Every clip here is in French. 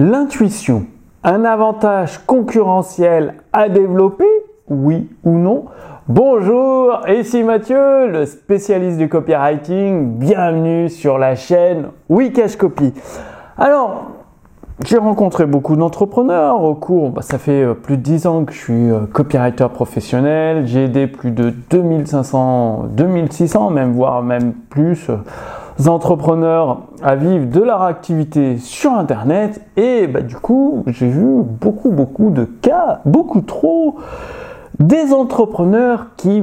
L'intuition, un avantage concurrentiel à développer, oui ou non Bonjour, ici Mathieu, le spécialiste du copywriting. Bienvenue sur la chaîne Wikash Copy. Alors, j'ai rencontré beaucoup d'entrepreneurs au cours, bah, ça fait euh, plus de 10 ans que je suis euh, copywriter professionnel, j'ai aidé plus de 2500, 2600 même, voire même plus, euh, entrepreneurs à vivre de leur activité sur Internet et bah, du coup j'ai vu beaucoup beaucoup de cas, beaucoup trop, des entrepreneurs qui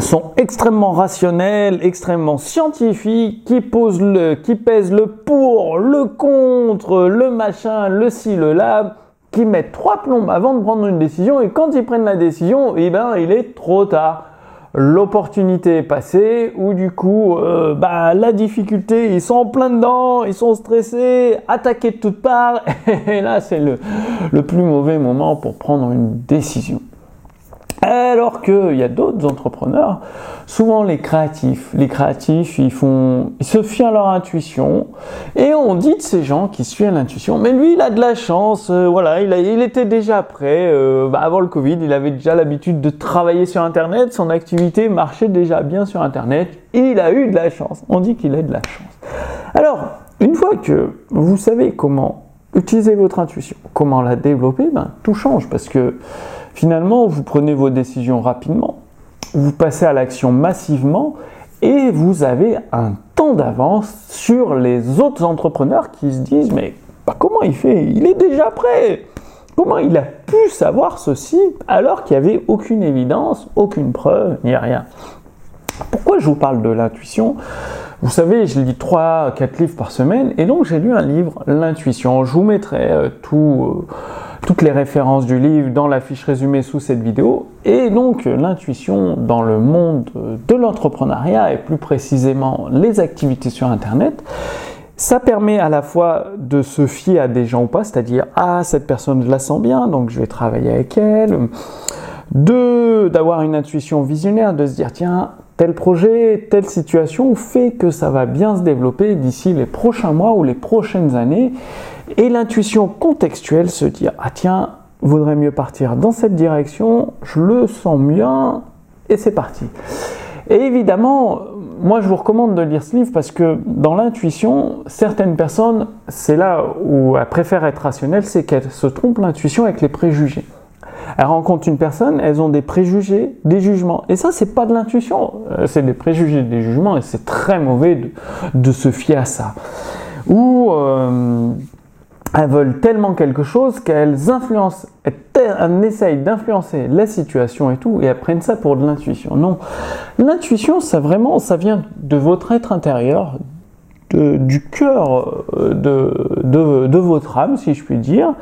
sont extrêmement rationnels, extrêmement scientifiques, qui posent le, qui pèsent le pour, le contre, le machin, le ci, le là, qui mettent trois plombes avant de prendre une décision et quand ils prennent la décision, eh ben il est trop tard. L'opportunité est passée ou du coup, euh, bah, la difficulté, ils sont en plein dedans, ils sont stressés, attaqués de toutes parts et là c'est le, le plus mauvais moment pour prendre une décision. Alors qu'il y a d'autres entrepreneurs, souvent les créatifs. Les créatifs, ils font, ils se fient à leur intuition. Et on dit de ces gens qui suivent l'intuition, mais lui, il a de la chance. Euh, voilà, il, était déjà prêt. Euh, bah, avant le Covid, il avait déjà l'habitude de travailler sur Internet. Son activité marchait déjà bien sur Internet. Et il a eu de la chance. On dit qu'il a de la chance. Alors, une fois que vous savez comment utiliser votre intuition, comment la développer, ben, tout change parce que Finalement, vous prenez vos décisions rapidement, vous passez à l'action massivement et vous avez un temps d'avance sur les autres entrepreneurs qui se disent mais bah, comment il fait? Il est déjà prêt! Comment il a pu savoir ceci alors qu'il n'y avait aucune évidence, aucune preuve, ni rien? Pourquoi je vous parle de l'intuition? Vous savez, je lis 3-4 livres par semaine et donc j'ai lu un livre, L'intuition. Je vous mettrai euh, tout... Euh, toutes les références du livre dans la fiche résumée sous cette vidéo. Et donc l'intuition dans le monde de l'entrepreneuriat et plus précisément les activités sur Internet, ça permet à la fois de se fier à des gens ou pas, c'est-à-dire ah cette personne je la sens bien donc je vais travailler avec elle, d'avoir une intuition visionnaire, de se dire tiens tel projet, telle situation fait que ça va bien se développer d'ici les prochains mois ou les prochaines années et l'intuition contextuelle se dire ah tiens, vaudrait mieux partir dans cette direction, je le sens bien, et c'est parti. Et évidemment, moi je vous recommande de lire ce livre parce que dans l'intuition, certaines personnes, c'est là où elles préfèrent être rationnelles, c'est qu'elles se trompent l'intuition avec les préjugés. Elles rencontrent une personne, elles ont des préjugés, des jugements. Et ça, c'est pas de l'intuition, euh, c'est des préjugés, des jugements, et c'est très mauvais de, se fier à ça. Ou euh, elles veulent tellement quelque chose qu'elles influencent, elles essayent d'influencer la situation et tout, et elles prennent ça pour de l'intuition. Non, l'intuition, ça vraiment, ça vient de votre être intérieur, du cœur euh, de, de, votre âme, si je puis dire,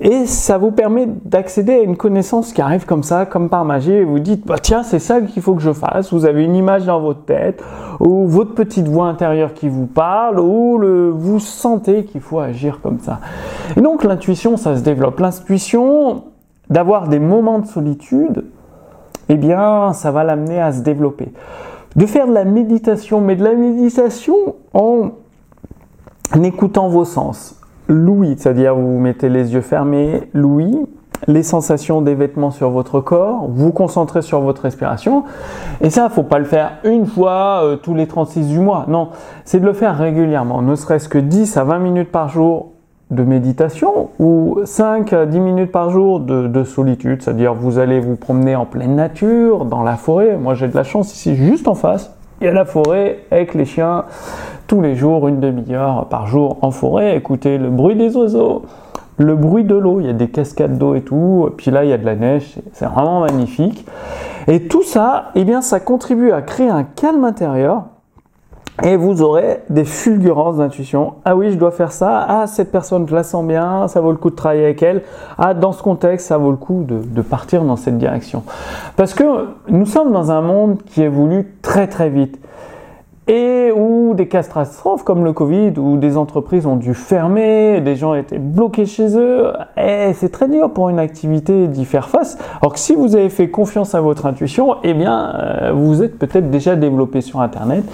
et ça vous permet d'accéder à une connaissance qui arrive comme ça, comme par magie, et vous dites, bah, tiens, c'est ça qu'il faut que je fasse, vous avez une image dans votre tête, ou votre petite voix intérieure qui vous parle, ou le, vous sentez qu'il faut agir comme ça. Et donc l'intuition, ça se développe. L'intuition, d'avoir des moments de solitude, eh bien, ça va l'amener à se développer de faire de la méditation, mais de la méditation en écoutant vos sens. L'ouïe, c'est-à-dire vous mettez les yeux fermés, l'ouïe, les sensations des vêtements sur votre corps, vous concentrez sur votre respiration. Et ça, faut pas le faire une fois euh, tous les 36 du mois. Non, c'est de le faire régulièrement, ne serait-ce que 10 à 20 minutes par jour de méditation ou 5 à 10 minutes par jour de, solitude, c'est-à-dire vous allez vous promener en pleine nature, dans la forêt. Moi j'ai de la chance ici, juste en face, il y a la forêt avec les chiens tous les jours, une demi-heure par jour en forêt, écoutez le bruit des oiseaux, le bruit de l'eau, il y a des cascades d'eau et tout, puis là il y a de la neige, c'est vraiment magnifique. Et tout ça, eh bien ça contribue à créer un calme intérieur et vous aurez des fulgurances d'intuition. Ah oui, je dois faire ça. Ah, cette personne, je la sens bien, ça vaut le coup de travailler avec elle. Ah, dans ce contexte, ça vaut le coup de, partir dans cette direction. Parce que nous sommes dans un monde qui évolue très très vite. Et ou des catastrophes comme le Covid où des entreprises ont dû fermer, des gens étaient bloqués chez eux, et c'est très dur pour une activité d'y faire face. Alors que si vous avez fait confiance à votre intuition, eh bien euh, vous êtes peut-être déjà développé sur internet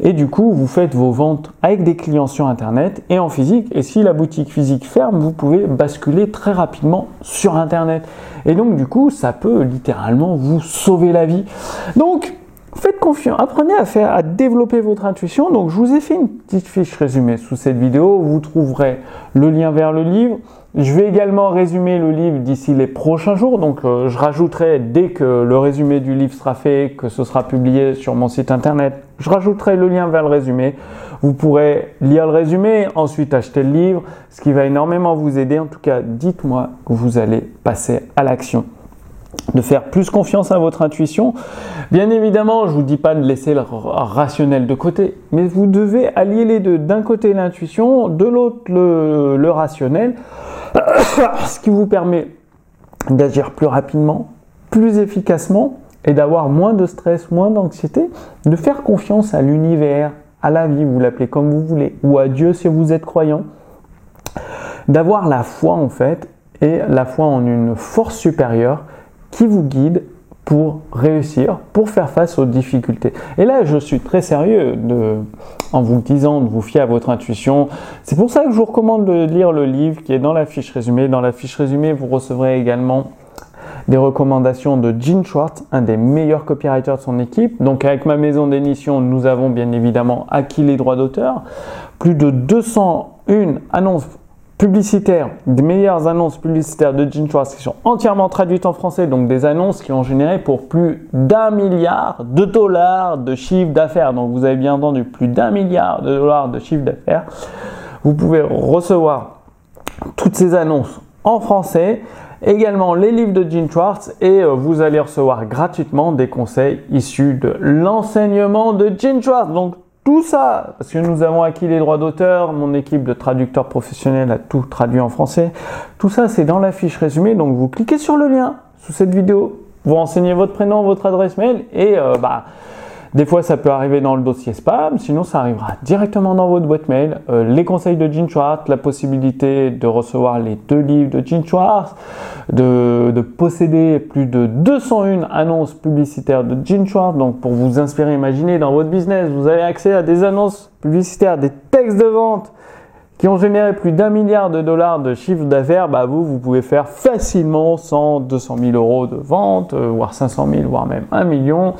et du coup vous faites vos ventes avec des clients sur internet et en physique et si la boutique physique ferme, vous pouvez basculer très rapidement sur internet. Et donc du coup, ça peut littéralement vous sauver la vie. Donc faites confiance, apprenez à faire, à développer votre intuition. Donc, je vous ai fait une petite fiche résumée sous cette vidéo. Vous trouverez le lien vers le livre. Je vais également résumer le livre d'ici les prochains jours. Donc, euh, je rajouterai dès que le résumé du livre sera fait, que ce sera publié sur mon site internet, je rajouterai le lien vers le résumé. Vous pourrez lire le résumé, ensuite acheter le livre, ce qui va énormément vous aider. En tout cas, dites-moi que vous allez passer à l'action de faire plus confiance à votre intuition. Bien évidemment, je vous dis pas de laisser le rationnel de côté, mais vous devez allier les deux. D'un côté l'intuition, de l'autre le, rationnel, ce qui vous permet d'agir plus rapidement, plus efficacement et d'avoir moins de stress, moins d'anxiété, de faire confiance à l'univers, à la vie, vous l'appelez comme vous voulez, ou à Dieu si vous êtes croyant, d'avoir la foi en fait, et la foi en une force supérieure qui vous guide pour réussir, pour faire face aux difficultés. Et là, je suis très sérieux en vous disant de vous fier à votre intuition. C'est pour ça que je vous recommande de lire le livre qui est dans la fiche résumée. Dans la fiche résumée, vous recevrez également des recommandations de Gene Schwartz, un des meilleurs copywriters de son équipe. Donc avec ma maison d'édition, nous avons bien évidemment acquis les droits d'auteur. Plus de 201 annonces publicitaires, des meilleures annonces publicitaires de Gene Schwartz qui sont entièrement traduites en français, donc des annonces qui ont généré pour plus d'un milliard de dollars de chiffre d'affaires. Donc vous avez bien entendu plus d'un milliard de dollars de chiffre d'affaires. Vous pouvez recevoir toutes ces annonces en français, également les livres de Gene Schwartz et euh, vous allez recevoir gratuitement des conseils issus de l'enseignement de Gene Schwartz. Tout ça, parce que nous avons acquis les droits d'auteur, mon équipe de traducteurs professionnels a tout traduit en français. Tout ça, c'est dans la fiche résumée. Donc, vous cliquez sur le lien sous cette vidéo, vous renseignez votre prénom, votre adresse mail et euh, bah, des fois, ça peut arriver dans le dossier spam, sinon ça arrivera directement dans votre boîte mail. Euh, les conseils de Gene Schwartz, la possibilité de recevoir les deux livres de Gene Schwartz, de, de posséder plus de 201 annonces publicitaires de Gene Schwartz. Donc, pour vous inspirer, imaginez dans votre business, vous avez accès à des annonces publicitaires, des textes de vente qui ont généré plus d'un milliard de dollars de chiffre d'affaires, bah vous, vous pouvez faire facilement 100, 200 000 euros de vente, euh, voire 500 000, voire même 1 million.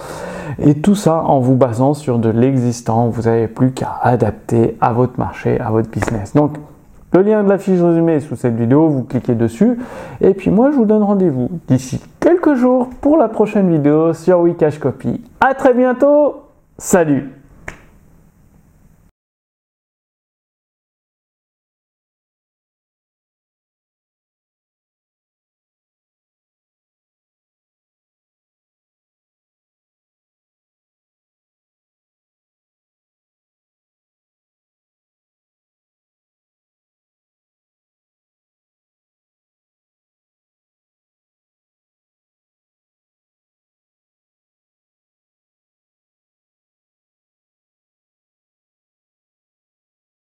Et tout ça en vous basant sur de l'existant. Vous n'avez plus qu'à adapter à votre marché, à votre business. Donc, le lien de la fiche résumée sous cette vidéo, vous cliquez dessus. Et puis moi, je vous donne rendez-vous d'ici quelques jours pour la prochaine vidéo sur Wikash Copy. À très bientôt. Salut